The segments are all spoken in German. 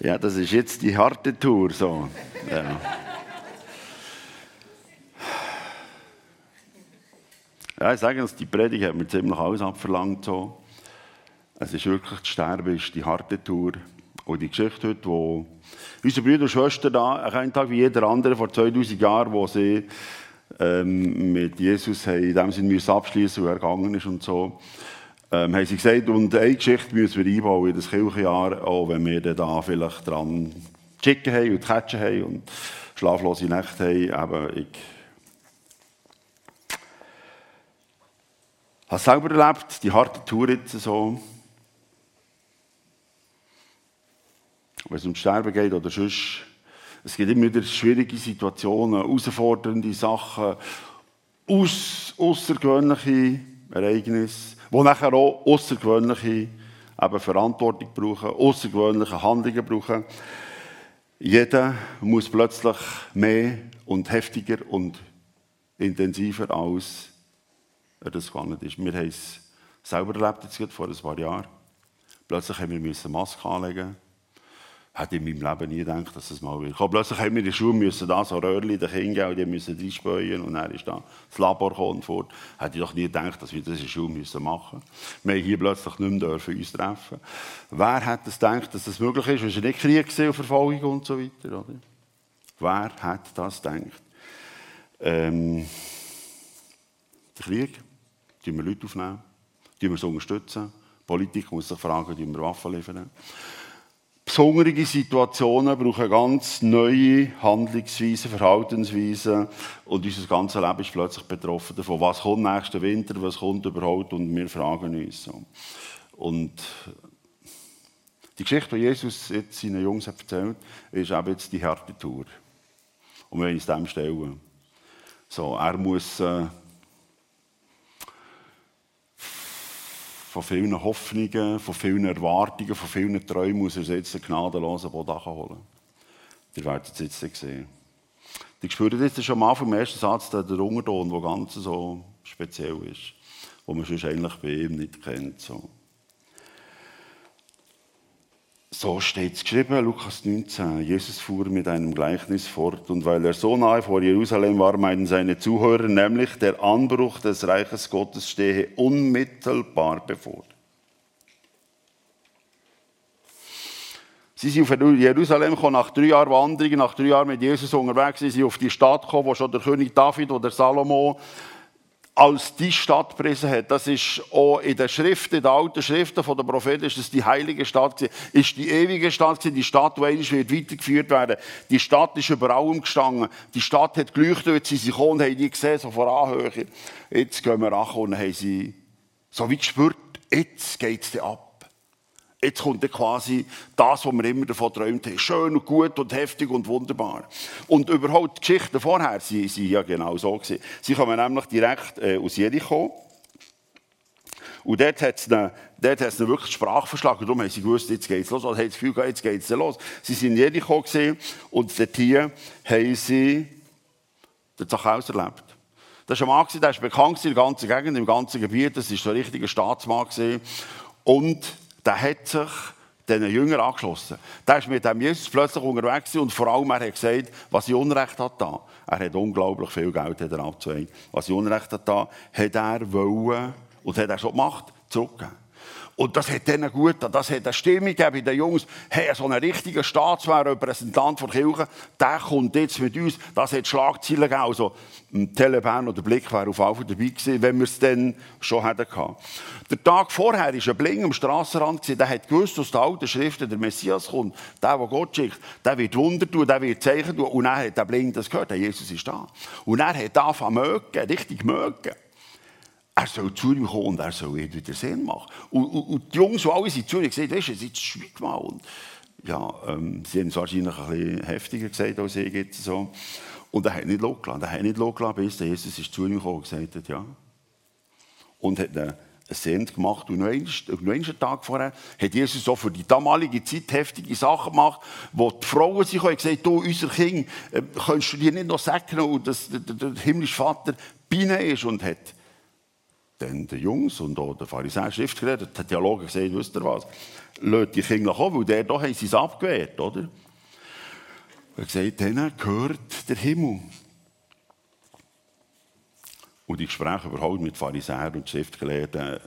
Ja, das ist jetzt die harte Tour. So. Ja. Ja, ich sage die Predigt hat mir ziemlich alles abverlangt. So. Es ist wirklich, das Sterben ist die harte Tour. Und die Geschichte heute, wo unsere Brüder und Schwestern da, einen Tag wie jeder andere vor 2000 Jahren, wo sie ähm, mit Jesus haben, in dem Sinne abschließen und er gegangen ist und so, ähm, haben sie gesagt, und eine Geschichte müssen wir einbauen in das Kirchenjahr, auch wenn wir da vielleicht dran Chicken haben und Catchen haben und schlaflose Nächte haben. Eben, ich habe selber erlebt, die harte Tour jetzt so. Wenn es um Sterben geht oder sonst. Es gibt immer wieder schwierige Situationen, herausfordernde Sachen, aus, außergewöhnliche Ereignisse, die nachher auch außergewöhnliche eben Verantwortung brauchen, außergewöhnliche Handlungen brauchen. Jeder muss plötzlich mehr und heftiger und intensiver als er das gewonnen ist. Wir haben es selber erlebt, jetzt vor ein paar Jahren. Plötzlich haben wir eine Maske anlegen Hätte in meinem Leben nie gedacht, dass es mal wird. Plötzlich haben wir in der Schule müssen da so Röhrchen den Kindern die müssen reinspähen und dann ist da das Labor gekommen fort. Hätte ich doch nie gedacht, dass wir das in der Schule müssen machen müssen. Wir haben hier plötzlich nicht mehr dürfen uns treffen. Wer hätte es gedacht, dass das möglich ist? Es war nicht Krieg und Verfolgung und so weiter, oder? Wer hätte das gedacht? Ähm, der Krieg, tun wir Leute aufnehmen, tun wir es unterstützen. Die Politik muss sich fragen, tun wir Waffen liefern. Besondere Situationen brauchen ganz neue Handlungsweisen, Verhaltensweisen und unser ganzes Leben ist plötzlich betroffen davon. Was kommt nächsten Winter, was kommt überhaupt und wir fragen uns. So. Und die Geschichte, die Jesus jetzt seinen Jungs erzählt, ist eben jetzt die harte Tour. Und wir wollen uns dem stellen. So, er muss äh, von vielen Hoffnungen, von vielen Erwartungen, von vielen Träumen muss er jetzt einen gnadenlosen Boden holen. Ihr werdet es jetzt sehen. Die spürt jetzt schon mal vom ersten Satz der Unterton, der ganz so speziell ist, wo man sonst eigentlich bei ihm nicht kennt. So. So steht es geschrieben, Lukas 19. Jesus fuhr mit einem Gleichnis fort und weil er so nahe vor Jerusalem war, meinten seine Zuhörer, nämlich der Anbruch des Reiches Gottes stehe unmittelbar bevor. Sie sind auf Jerusalem gekommen, nach drei Jahren Wanderung, nach drei Jahren mit Jesus unterwegs, sie sind auf die Stadt gekommen, wo schon der König David oder Salomo als die Stadt gepriesen hat. Das ist auch in den Schriften, in den alten Schriften von den Propheten, ist das die heilige Stadt gewesen. Ist die ewige Stadt gewesen, die Stadt, die eigentlich wird weitergeführt werden. Die Stadt ist über allem gestanden. Die Stadt hat geleuchtet, als sie gekommen und haben die gesehen, so vor Anhöhe. Jetzt gehen wir nach und haben sie so wie gespürt, jetzt geht's dir ab. Jetzt kommt quasi das, was wir immer davon träumt haben. Schön und gut und heftig und wunderbar. Und überhaupt die Geschichten vorher, sie waren ja genau so. Gewesen. Sie kommen nämlich direkt äh, aus Jericho. Und dort hat es ihnen, dort hat's ihnen wirklich Sprache verschlagen. Darum haben sie gewusst, jetzt geht es los. Oder haben das Gefühl jetzt geht es los. Sie waren in Jericho gewesen, und dort hier haben sie den Zachäus erlebt. Das war ein Mann, der ist bekannt in der ganzen Gegend, im ganzen Gebiet. Das war so ein richtiger Staatsmann. Und der hat sich den Jüngern angeschlossen. Der ist mit dem Jesus plötzlich unterwegs und vor allem er hat gesagt, was ich Unrecht hat da. Er hat unglaublich viel Geld hat er abzuweigen. Was ich Unrecht hat da, hat er wollen und hat er schon gemacht, zurückgeben. Und das hat denen gut Das hat eine Stimmung gegeben bei den Jungs. Hey, so ein richtiger Staatsmann, Repräsentant der Kirche, der kommt jetzt mit uns. Das hat Schlagzeilen gegeben. Also, ein Telebahn oder Blick wäre auf jeden dabei gewesen, wenn wir es dann schon hätten Der Tag vorher war ein Bling am Strassenrand. Der hat gewusst, aus der alten Schrift der Messias kommt. Der, der Gott schickt, der wird Wunder tun, der wird Zeichen tun. Und er hat der Bling das gehört. Jesus ist da. Und er hat angefangen mögen, richtig mögen er soll zu ihm kommen und er soll ihn wieder sehen machen. Und, und, und die Jungs, die alle sind zu ihm gesagt, weißt du, jetzt schweig mal. Und, ja, ähm, sie haben es wahrscheinlich ein bisschen heftiger gesagt als ich jetzt so. Und er hat nicht losgelassen. Er hat nicht losgelassen, bis Jesus ist zu ihm gekommen und gesagt hat, ja. Und hat einen Send gemacht. Und noch einen, Tag vorher hat Jesus so für die damalige Zeit heftige Sachen gemacht, wo die Frauen sich haben gesagt, du, unser Kind, äh, kannst du dir nicht noch sagen, dass der, der, der himmlische Vater bei ist und hat dann die Jungs und auch der Pharisäer Schriftgelehrte, der Theologe gesagt, wisst ihr was, lasst die Kinder kommen, weil der da haben sie es abgewehrt, oder? Er hat gesagt, denen gehört der Himmel. Und die Gespräche überhaupt mit Pharisäern und Schriftgelehrten,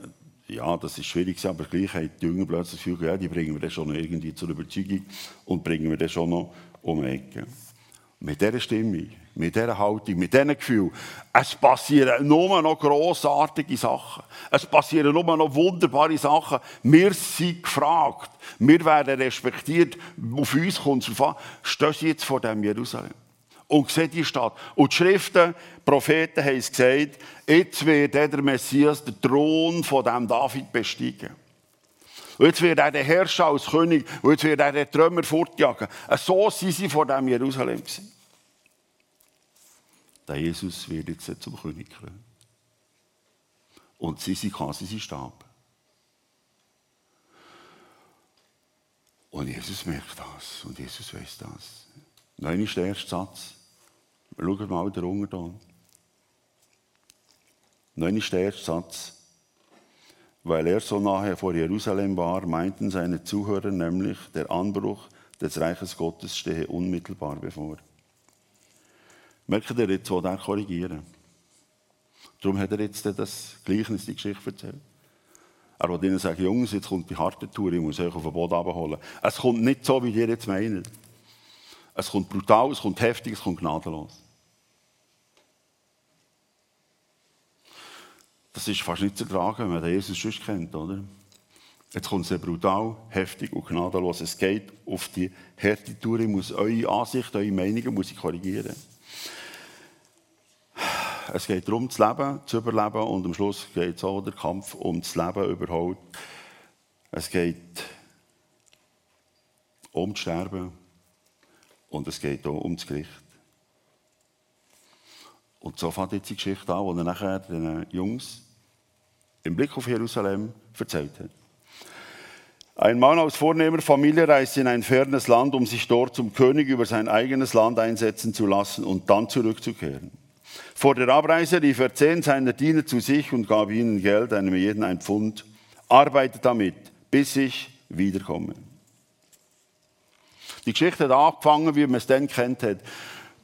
ja, das ist schwierig, aber gleich haben die Jünger plötzlich das Gefühl, ja, die bringen wir dann schon irgendwie zur Überzeugung und bringen wir dann schon noch um die Ecke. Mit dieser Stimmung, mit dieser Haltung, mit diesem Gefühl, es passieren nur noch grossartige Sachen. Es passieren nur noch wunderbare Sachen. Wir sind gefragt. Wir werden respektiert. Auf uns kommt es an. Stehen Sie jetzt vor dem Jerusalem und sehen die Stadt. Und die Schriften, die Propheten haben es gesagt, jetzt wird der Messias den Thron von dem David besteigen. Und jetzt wird er der Herrscher als König, und jetzt wird er den Trümmer fortjagen. So sind sie vor dem Jerusalem gewesen. Der Jesus wird jetzt zum König krönen. Und sie sind quasi sein Stab. Und Jesus merkt das. Und Jesus weiß das. Nein, ist der erste Satz. Schaut mal da unten. Nein, ist der erste Satz. Weil er so nahe vor Jerusalem war, meinten seine Zuhörer nämlich, der Anbruch des Reiches Gottes stehe unmittelbar bevor. Merkt ihr jetzt, wo er korrigieren? Darum hat er jetzt das Gleichnis, die Geschichte erzählt. Er will ihnen sagen, Jungs, jetzt kommt die harte Tour, ich muss euch auf den Boden abholen. Es kommt nicht so, wie ihr jetzt meint. Es kommt brutal, es kommt heftig, es kommt gnadenlos. Das ist fast nicht zu ertragen, wenn man den Jesus schon kennt, oder? Jetzt kommt sehr brutal, heftig und gnadenlos. Es geht auf die harte Tour. Ich muss eure Ansicht, eure Meinungen muss ich korrigieren. Es geht darum, zu leben, zu überleben und am Schluss geht es auch der Kampf um das Leben überhaupt. Es geht um das Sterben und es geht auch um das Gericht. Und so fängt jetzt die Geschichte an, die er nachher den Jungs im Blick auf Jerusalem erzählt hat. Ein Mann aus vornehmer Familie reist in ein fernes Land, um sich dort zum König über sein eigenes Land einsetzen zu lassen und dann zurückzukehren. Vor der Abreise rief er zehn seiner Diener zu sich und gab ihnen Geld, einem jeden ein Pfund. Arbeitet damit, bis ich wiederkomme. Die Geschichte hat angefangen, wie man es dann kennt hat.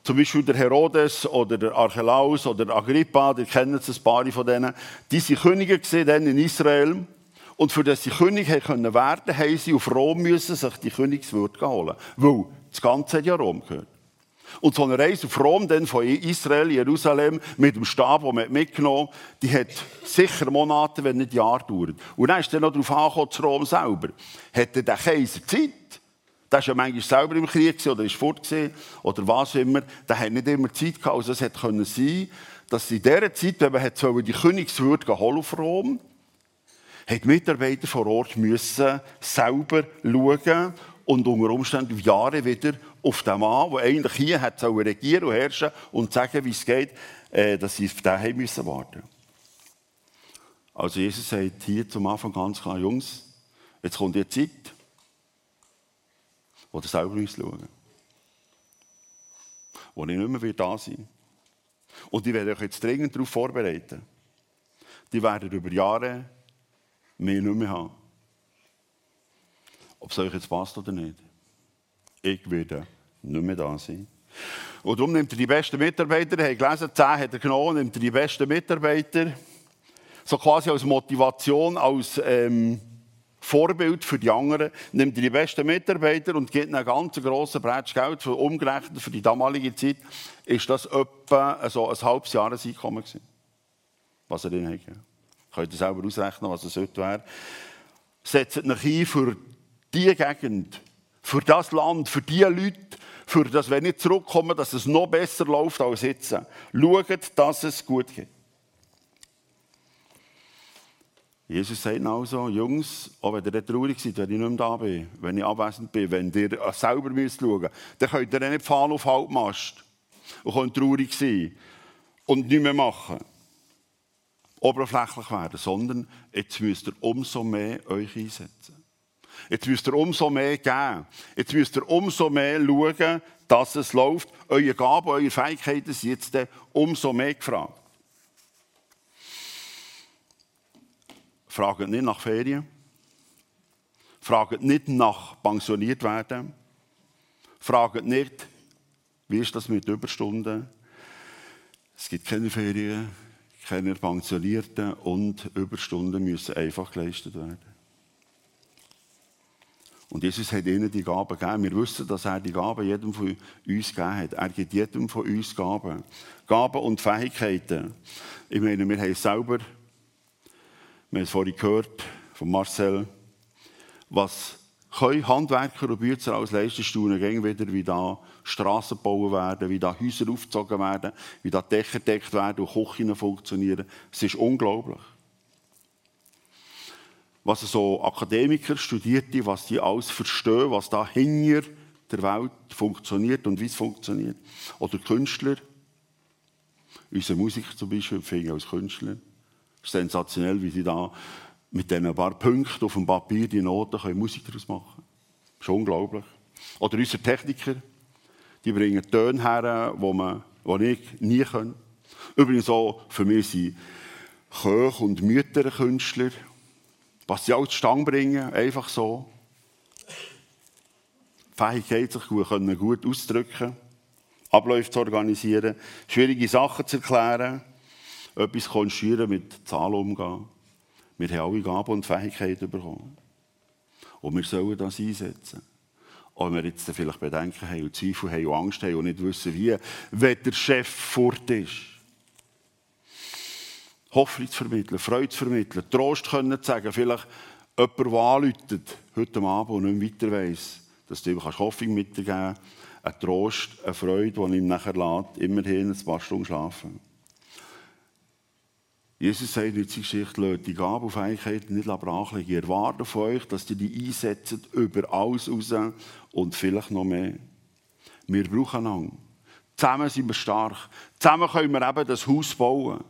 Zum Beispiel der Herodes oder der Archelaus oder Agrippa, die kennen es ein paar von denen. Die waren Könige dann in Israel. Und für das sie König werden haben sie auf Rom müssen sich die Königswürde holen. Weil das Ganze hat ja Rom gehört. Und so eine Reise auf Rom, dann von Israel, Jerusalem, mit dem Stab, den man mitgenommen hat, die hat sicher Monate, wenn nicht Jahre gedauert. Und dann ist dann noch darauf angekommen, zu Rom selber. Hätte der Kaiser Zeit, der war ja manchmal selber im Krieg oder ist fort oder was immer. Der hat nicht immer Zeit gehabt. Also es hätte können sein, dass in dieser Zeit, wenn man die Königswürde holen auf Rom, hat Mitarbeiter vor Ort müssen selber schauen und unter Umständen Jahre wieder auf den Mann, der eigentlich hier hat regieren und herrschen und sagen, wie es geht, äh, dass sie auf den haben müssen warten. Also Jesus sagt hier zum Anfang ganz klar, Jungs, jetzt kommt die Zeit, oder selber schauen. Wo ich nicht mehr da sein Und die werde euch jetzt dringend darauf vorbereiten. Die werden über Jahre mehr nicht mehr haben. Ob es euch jetzt passt oder nicht. Ich werde nicht mehr da sein. Und darum nimmt er die besten Mitarbeiter, er hat gelesen, 10 hat er genommen, nimmt er die besten Mitarbeiter, so quasi als Motivation, als ähm, Vorbild für die anderen, nimmt die besten Mitarbeiter und gibt einen ganz grossen Bretsch Geld. Umgerechnet für die damalige Zeit ist das etwa also ein halbes Jahreseinkommen gewesen, was er drin hat. Könnt ihr selber ausrechnen, was es heute wäre. Setzt euch ein für diese Gegend, für das Land, für diese Leute, für das, wenn ich zurückkomme, dass es noch besser läuft als jetzt. Schaut, dass es gut geht. Jesus sagt also, Jungs, auch wenn ihr traurig seid, wenn ich nicht mehr da bin, wenn ich abwesend bin, wenn ihr selber müsst schauen dann könnt ihr nicht fahren auf Halbmast und könnt traurig sein und nichts mehr machen. Oberflächlich werden, sondern jetzt müsst ihr umso mehr euch einsetzen. Jetzt müsst ihr umso mehr geben. Jetzt müsst ihr umso mehr schauen, dass es läuft. Eure Gaben, eure Fähigkeiten sind jetzt umso mehr gefragt. Fragt nicht nach Ferien. Fragt nicht nach pensioniert werden. Fragt nicht, wie ist das mit Überstunden. Es gibt keine Ferien, keine Pensionierten und Überstunden müssen einfach geleistet werden. Und Jesus hat ihnen die Gaben gegeben. Wir wissen, dass er die Gaben jedem von uns gegeben hat. Er gibt jedem von uns Gaben. Gaben und Fähigkeiten. Ich meine, wir haben selber, wir haben es vorhin gehört von Marcel, was können Handwerker und Bützer als leisten, staunen gehen wieder, wie da Straßen gebaut werden, wie da Häuser aufgezogen werden, wie da Dächer gedeckt werden und Küchen funktionieren. Es ist unglaublich was so Akademiker, Studierte, was die alles verstehen, was da hinter der Welt funktioniert und wie es funktioniert. Oder Künstler. Unsere Musiker zum Beispiel empfehlen als Künstler. Sensationell, wie sie da mit diesen paar Punkten auf dem Papier die Noten können Musik daraus machen können. Ist unglaublich. Oder unsere Techniker, die bringen Töne her, die, man, die ich nie kann. Übrigens auch für mich sind Köche und Mütter Künstler was sie auch zustande bringen, einfach so. Die Fähigkeit, sich gut, können, gut auszudrücken, Abläufe zu organisieren, schwierige Sachen zu erklären, etwas konstruieren, mit Zahlen umgehen. Wir haben alle Gaben und Fähigkeiten bekommen. Und wir sollen das einsetzen. Auch wenn wir jetzt vielleicht Bedenken haben und Zweifel haben und Angst haben und nicht wissen, wie, wenn der Chef fort ist. Hoffnung zu vermitteln, Freude zu vermitteln, Trost können zu sagen. Vielleicht jemand, der anläutet, heute Abend und nicht weiter weiss, dass du ihm Hoffnung mitgeben kannst, einen Trost, eine Freude, die ihm nachher lässt, immerhin ein paar Stunden schlafen. Jesus sagt in seiner Geschichte, lasst die Gaben und Fähigkeiten nicht brach liegen. Ich erwarte von euch, dass ihr die einsetzt über alles raus und vielleicht noch mehr. Wir brauchen einander. Zusammen sind wir stark. Zusammen können wir eben das Haus bauen.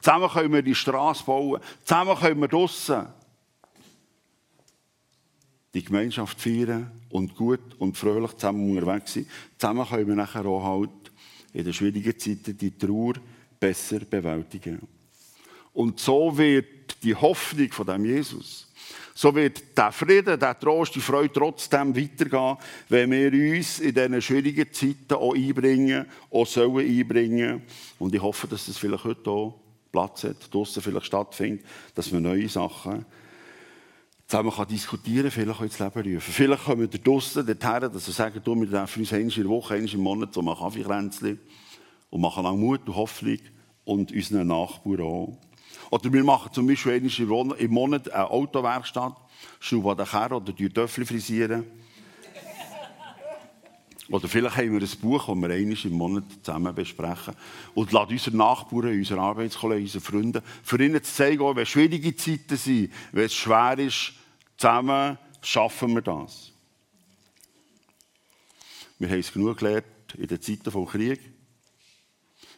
Zusammen können wir die Straße bauen. Zusammen können wir draussen die Gemeinschaft feiern und gut und fröhlich zusammen unterwegs sein. Zusammen können wir nachher auch halt in den schwierigen Zeiten die Trauer besser bewältigen. Und so wird die Hoffnung von dem Jesus, so wird der Frieden, der Trost, die Freude trotzdem weitergehen, wenn wir uns in diesen schwierigen Zeiten auch einbringen, auch sollen einbringen. Und ich hoffe, dass das vielleicht heute auch Platz hat, draussen vielleicht stattfindet, dass man neue Sachen zusammen kann diskutieren vielleicht auch ins Leben rufen. Vielleicht kommen wir draussen dorthin, dass wir sagen, du, wir dürfen uns einmal in der Woche, einmal im Monat so machen Kaffeekränzchen und machen auch Mut und Hoffnung und unseren Nachbarn auch. Oder wir machen zum Beispiel einmal im Monat eine Autowerkstatt, schrauben den Kerl oder die Töffel frisieren. Oder vielleicht haben wir ein Buch, das wir einmal im Monat zusammen besprechen. Und lassen unsere Nachbarn, unsere Arbeitskollegen, unsere Freunde, für ihnen zu zeigen, wenn schwierige Zeiten sind, wenn es schwer ist, zusammen schaffen wir das. Wir haben es genug gelernt in den Zeiten des Krieges.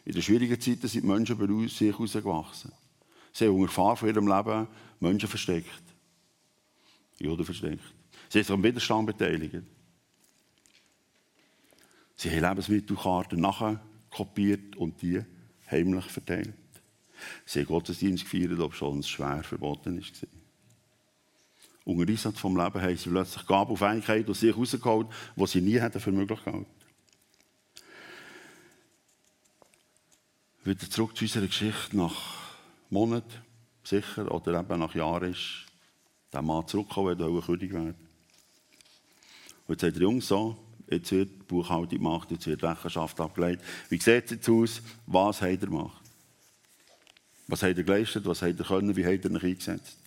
In den schwierigen Zeiten sind die Menschen bei sich herausgewachsen. Sie haben unter Gefahr von ihrem Leben Menschen versteckt. Juden versteckt. Sie haben sich am Widerstand beteiligt. Sie haben Lebensmittelkarten nachkopiert und die heimlich verteilt. Sie haben Gottesdienst gefeiert, ob schon schwer verboten war. Unter Einsatz vom Leben haben sie plötzlich Gaben und Fähigkeiten aus sich herausgeholt, die sie nie hätten für möglich gehalten. Wieder zurück zu unserer Geschichte. Nach Monaten, sicher, oder eben nach Jahren ist der Mann zurückgekommen, der König werden Und jetzt sagt der Junge so, jetzt wird die Buchhaltung gemacht, jetzt wird Rechenschaft abgelegt. Wie sieht es jetzt aus? Was hat er gemacht? Was hat er geleistet? Was hat er können? Wie hat er ihn eingesetzt?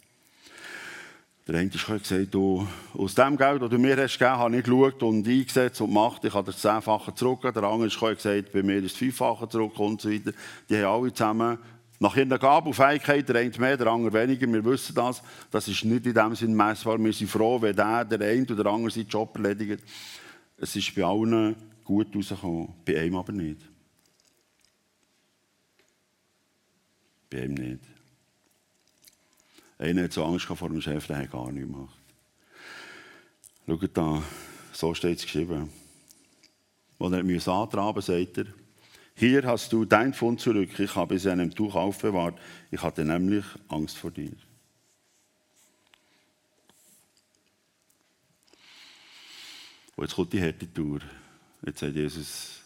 Der eine hat gesagt, du, aus dem Geld, das du mir hast gegeben, habe ich geschaut und eingesetzt und gemacht. Ich habe das Zehnfache zurückgegeben. Der andere hat gesagt, bei mir ist das Fünffache zurück und so weiter. Die haben alle zusammen nach ihren Gaben und Fähigkeiten, der eine mehr, der andere weniger. Wir wissen das. Das ist nicht in dem Sinne messbar. Wir sind froh, wenn der, der eine oder der andere seinen Job erledigt. Es ist bei allen gut rausgekommen, bei einem aber nicht. Bei einem nicht. Einer hat so Angst vor dem Chef, der hat gar nichts gemacht. Schaut da, so steht es geschrieben. Als er antraben sagt er, hier hast du dein Fund zurück. Ich habe es in einem Tuch aufbewahrt. Ich hatte nämlich Angst vor dir. Und jetzt kommt die harte Tour. Jetzt sagt Jesus,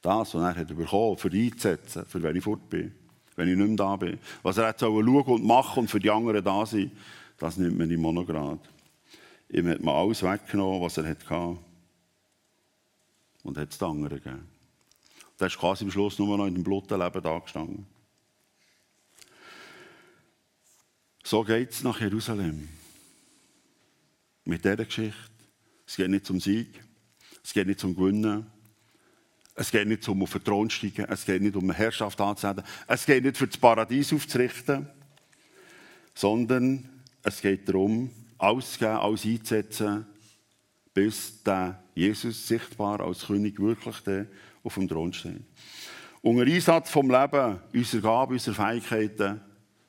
das, was er hat bekommen für einzusetzen, für wenn ich fort bin, wenn ich nicht mehr da bin. Was er hat schauen und machen und für die anderen da sein, das nimmt man in Monograd. Ihm hat man alles weggenommen, was er hatte. Und hat es den anderen gegeben. Der ist quasi am Schluss nur noch in dem Blutenleben da gestanden. So geht es nach Jerusalem. Mit dieser Geschichte. Es geht nicht zum Sieg. Es geht nicht zum Gewinnen. Es geht nicht um auf den Thron steigen. Es geht nicht um eine Herrschaft anzunehmen. Es geht nicht für das Paradies aufzurichten. Sondern es geht darum, alles alles einzusetzen, bis der Jesus sichtbar als König wirklich auf dem Thron steht. Unter Einsatz vom Leben, unserer Gabe, unserer Fähigkeiten,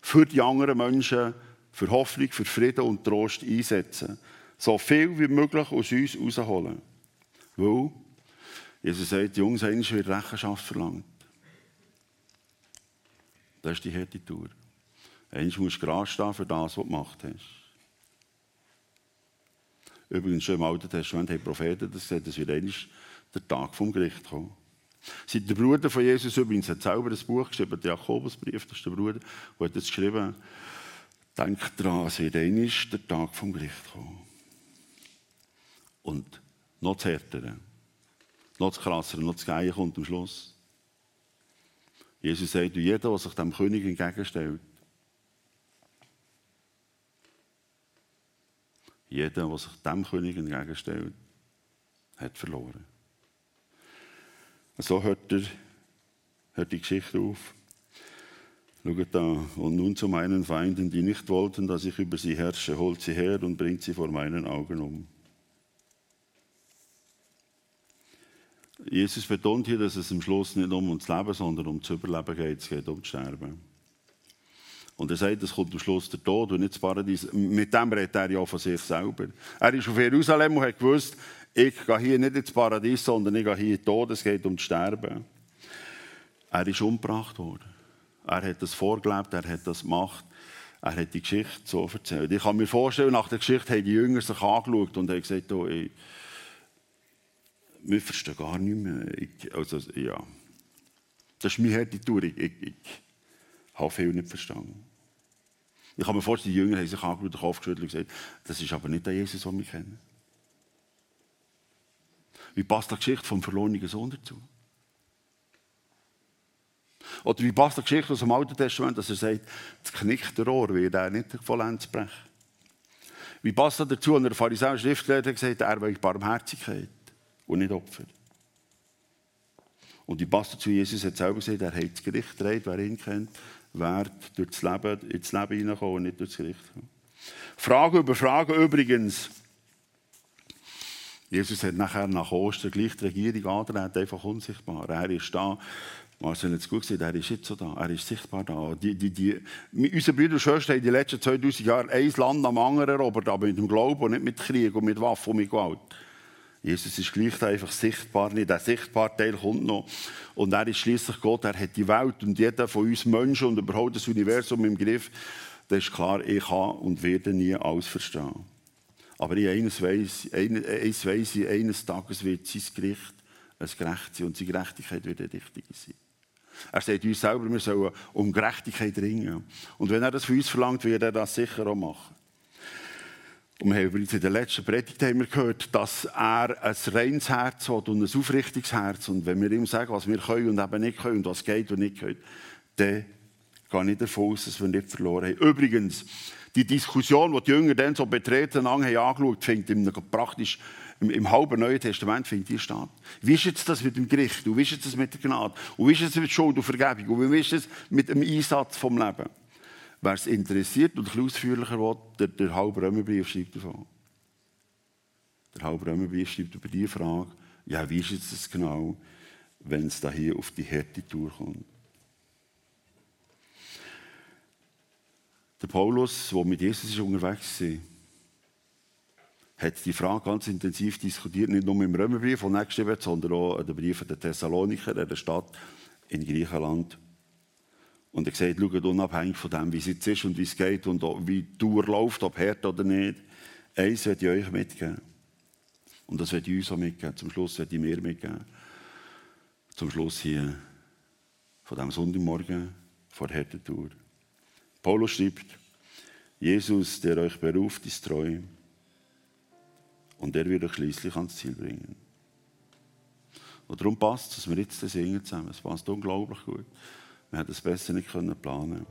für die anderen Menschen, für Hoffnung, für Frieden und Trost einsetzen. So viel wie möglich aus uns rausholen. Weil Jesus sagt, Jungs, eines wird Rechenschaft verlangt. Das ist die harte Tour. Eins musst du gerade stehen für das, was du gemacht hast. Übrigens, schon im Alten Testament haben Propheten das gesagt, es wird eines der Tag vom Gericht kommen. Seit der Bruder von Jesus übrigens hat selber ein Buch geschrieben, der Jakobusbrief, das ist der Bruder, der hat das geschrieben. Denkt daran, es wird eines der Tag vom Gericht kommen. Und noch das Härtere, noch das Krassere, noch das Geile kommt am Schluss. Jesus sagt, jeder, der sich dem König entgegenstellt, jeder, der sich dem König entgegenstellt, hat verloren. So hört, er, hört die Geschichte auf. Schaut da. Und nun zu meinen Feinden, die nicht wollten, dass ich über sie herrsche, holt sie her und bringt sie vor meinen Augen um. Jesus betont hier, dass es am Schluss nicht um das Leben, sondern um das Überleben geht. Es geht um das Sterben. Und er sagt, es kommt am Schluss der Tod und nicht das Paradies. Mit dem redet er ja von sich selber. Er ist auf Jerusalem und hat gewusst, ich gehe hier nicht ins Paradies, sondern ich gehe hier in den Tod. Es geht um das Sterben. Er ist umgebracht worden. Er hat das vorgelebt, er hat das gemacht. Er hat die Geschichte so erzählt. Ich kann mir vorstellen, nach der Geschichte haben die Jünger sich angeschaut und haben gesagt, oh, ich, wir verstehen gar nicht mehr. Ich, also, ja. Das ist meine harte Tour. Ich, ich, ich habe viel nicht verstanden. Ich kann mir vorstellen, die Jünger haben sich angeschaut, den Kopf geschüttelt und gesagt, das ist aber nicht der Jesus, den wir kennen. Wie passt die Geschichte vom verlorenen Sohn dazu? Oder wie passt die Geschichte aus dem Alten Testament, dass er sagt, das knickte Rohr wird er nicht vollends brechen. Wie passt das dazu, wenn der Pharisäer Schriftgelehrte hat gesagt, er will Barmherzigkeit und nicht Opfer. Und wie passt dazu, Jesus hat selber gesagt, er hat das Gericht gedreht, wer ihn kennt, wird durch das Leben, ins Leben hineinkommen und nicht durch das Gericht. Frage über Frage übrigens. Jesus hat nachher nach Ostern gleich die Regierung angetreten, einfach unsichtbar. Er ist da. Marcel hat es gut gesehen, er ist jetzt so da, er ist sichtbar da. Die, die, die, unsere Brüder und Schwestern haben die letzten 2000 Jahre ein Land am anderen erobert, aber mit dem Glauben und nicht mit Krieg und mit Waffen und mit Gewalt. Jesus ist gleich einfach sichtbar nicht. Der sichtbare Teil kommt noch. Und er ist schließlich Gott, er hat die Welt und jeder von uns Menschen und überhaupt das Universum im Griff. Das ist klar, ich kann und werde nie alles verstehen. Aber ich eines weiss, eines weiss ich, eines Tages wird sein Gericht ein gerecht sein und seine Gerechtigkeit wird eine richtige sein. Er sagt uns selber, wir sollen um Gerechtigkeit ringen. Und wenn er das für uns verlangt, wird er das sicher auch machen. Und wir haben übrigens in der letzten Predigt haben wir gehört, dass er ein reines Herz hat und ein aufrichtiges Herz. Und wenn wir ihm sagen, was wir können und eben nicht können und was geht und nicht geht, dann gehe ich davon aus, dass wir nicht verloren haben. Übrigens, die Diskussion, die die Jünger dann so betreten haben angeschaut, findet im, praktisch im, im, halben Neuen Testament findet die statt. Wie ist jetzt das mit dem Gericht? Und wie ist jetzt das mit der Gnade? Und wie ist es mit Schuld und Vergebung? Und wie ist es mit dem Einsatz vom Leben? Wer es interessiert und ein ausführlicher will, der, der halbe Römerbrief schreibt davon. Der halbe Römerbrief schreibt über die Frage, ja, wie ist jetzt genau, wenn es hier auf die harte Tour Der Paulus, der mit Jesus unterwegs war, hat die Frage ganz intensiv diskutiert, nicht nur im Römerbrief, den er geschrieben sondern auch in den Briefen der Thessaloniker, der Stadt in Griechenland. Und er sagt, schaut unabhängig von dem, wie es jetzt ist und wie es geht und wie die Tour läuft, ob hart oder nicht, eins wird ich euch mitgeben. Und das werde ich uns auch mitgeben. Zum Schluss werde ich mir mitgeben. Zum Schluss hier von diesem Sonntagmorgen vor Härtetour. Paulus schreibt, Jesus, der euch beruft, ist treu. Und er wird euch schließlich ans Ziel bringen. Und darum passt es, dass wir jetzt singen zusammen. Es passt unglaublich gut. Wir hätten es besser nicht planen können.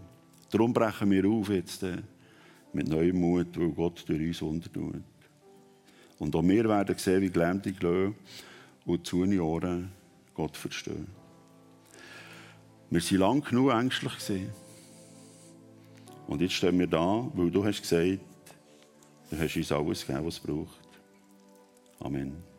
Darum brechen wir auf jetzt äh, mit neuem Mut, weil Gott durch uns untertut. Und auch wir werden sehen, wie gelähmte Glöhe und zu Ohren Gott verstehen. Wir waren lang genug ängstlich. Gewesen. Und jetzt stehen wir da, weil du hast gesagt, du hast uns alles gegeben, was es braucht. Amen.